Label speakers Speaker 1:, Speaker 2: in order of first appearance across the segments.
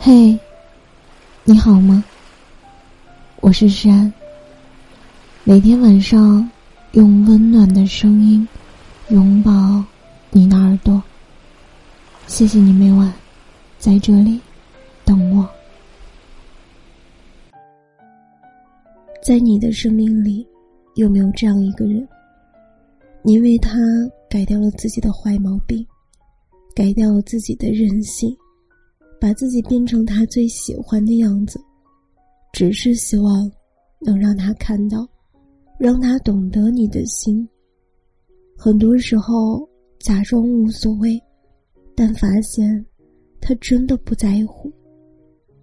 Speaker 1: 嘿，你好吗？我是山。每天晚上用温暖的声音拥抱你的耳朵。谢谢你每晚在这里等我。在你的生命里，有没有这样一个人？你为他改掉了自己的坏毛病，改掉了自己的任性。把自己变成他最喜欢的样子，只是希望能让他看到，让他懂得你的心。很多时候假装无所谓，但发现他真的不在乎。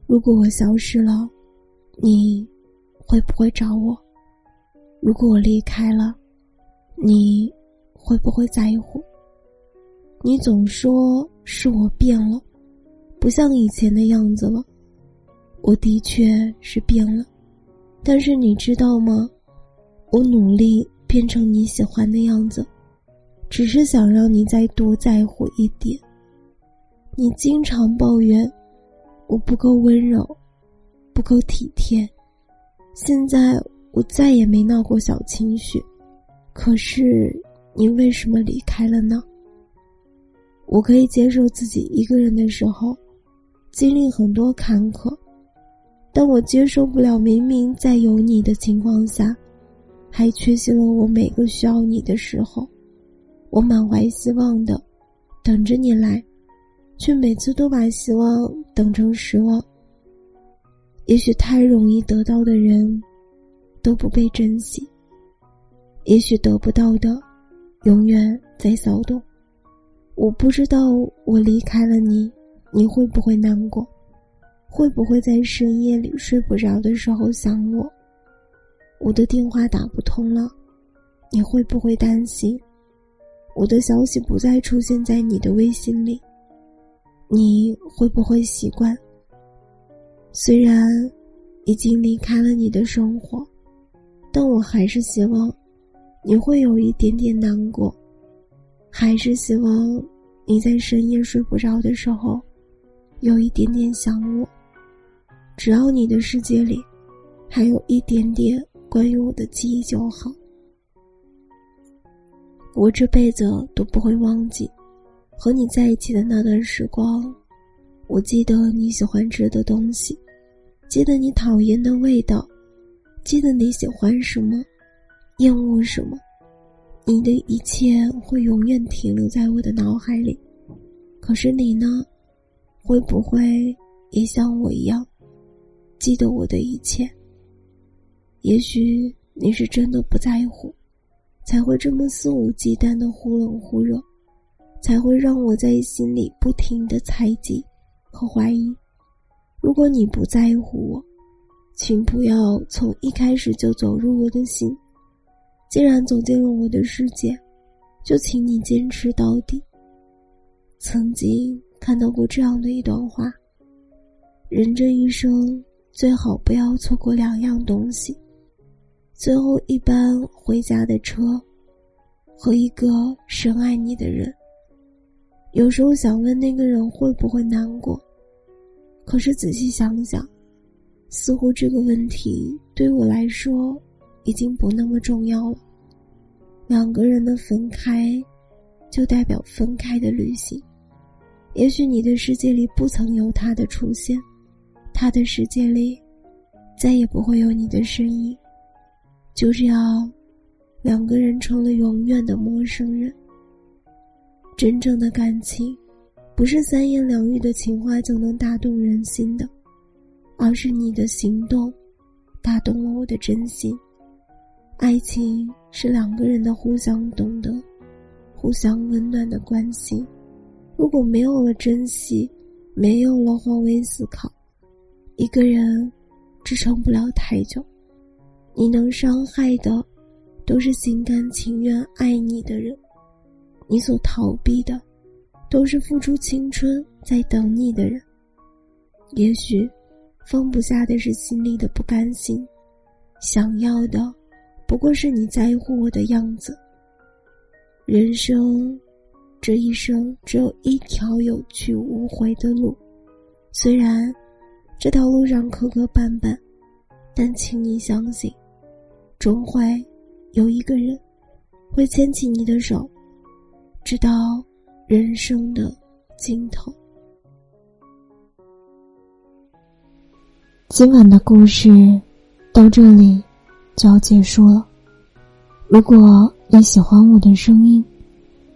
Speaker 1: 如果我消失了，你会不会找我？如果我离开了，你会不会在乎？你总说是我变了。不像以前的样子了，我的确是变了，但是你知道吗？我努力变成你喜欢的样子，只是想让你再多在乎一点。你经常抱怨我不够温柔，不够体贴，现在我再也没闹过小情绪，可是你为什么离开了呢？我可以接受自己一个人的时候。经历很多坎坷，但我接受不了明明在有你的情况下，还缺席了我每个需要你的时候。我满怀希望的等着你来，却每次都把希望等成失望。也许太容易得到的人，都不被珍惜；也许得不到的，永远在骚动。我不知道我离开了你。你会不会难过？会不会在深夜里睡不着的时候想我？我的电话打不通了，你会不会担心？我的消息不再出现在你的微信里，你会不会习惯？虽然已经离开了你的生活，但我还是希望你会有一点点难过，还是希望你在深夜睡不着的时候。有一点点想我，只要你的世界里还有一点点关于我的记忆就好。我这辈子都不会忘记和你在一起的那段时光。我记得你喜欢吃的东西，记得你讨厌的味道，记得你喜欢什么，厌恶什么。你的一切会永远停留在我的脑海里。可是你呢？会不会也像我一样，记得我的一切？也许你是真的不在乎，才会这么肆无忌惮的忽冷忽热，才会让我在心里不停的猜忌和怀疑。如果你不在乎我，请不要从一开始就走入我的心。既然走进了我的世界，就请你坚持到底。曾经。看到过这样的一段话：人这一生最好不要错过两样东西，最后一班回家的车，和一个深爱你的人。有时候想问那个人会不会难过，可是仔细想想，似乎这个问题对我来说已经不那么重要了。两个人的分开，就代表分开的旅行。也许你的世界里不曾有他的出现，他的世界里再也不会有你的身影。就这样，两个人成了永远的陌生人。真正的感情，不是三言两语的情话就能打动人心的，而是你的行动打动了我的真心。爱情是两个人的互相懂得，互相温暖的关心。如果没有了珍惜，没有了换位思考，一个人支撑不了太久。你能伤害的，都是心甘情愿爱你的人；你所逃避的，都是付出青春在等你的人。也许，放不下的是心里的不甘心，想要的，不过是你在乎我的样子。人生。这一生只有一条有去无回的路，虽然这条路上磕磕绊绊，但请你相信，终会有一个人会牵起你的手，直到人生的尽头。今晚的故事到这里就要结束了。如果你喜欢我的声音，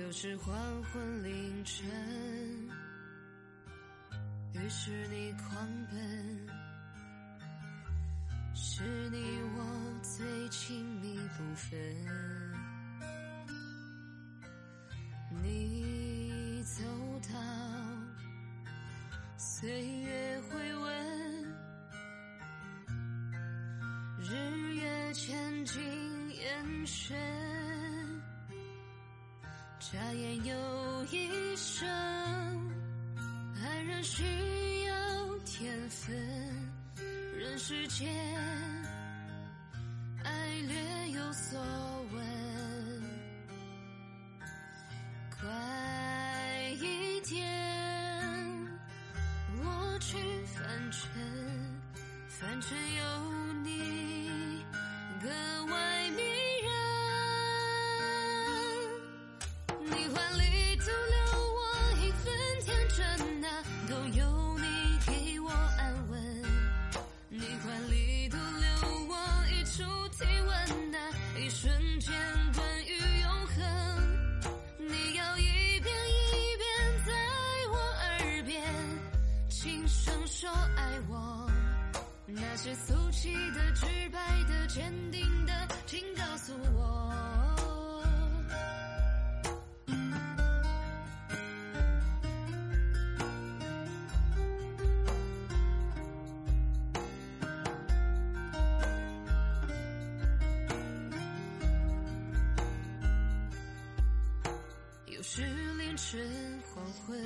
Speaker 2: 又是黄昏凌晨，于是你狂奔，是你我最亲密部分。你走到岁月回温，日月前进眼神。眨眼又一生，爱人需要天分，人世间，爱略有所闻。快一点，我去凡尘，凡尘有间关于永恒你要一遍一遍在我耳边轻声说爱我那些俗气的直白的坚定是凌晨黄昏，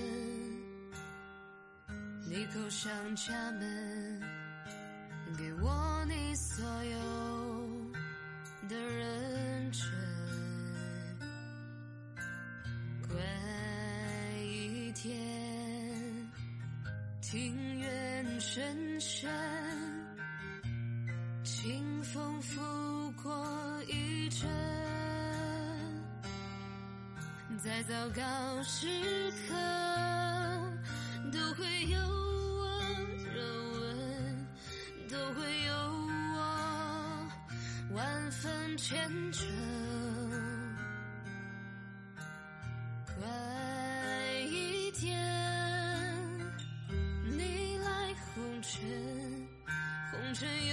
Speaker 2: 你叩响家门。给我你所有的认真，归一天，庭院深深，清风拂过一阵，在糟糕时刻，都会有我热吻，都会有我万分虔诚。快一点，你来红尘，红尘。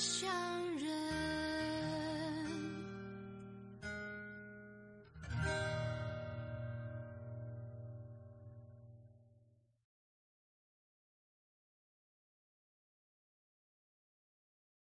Speaker 2: 想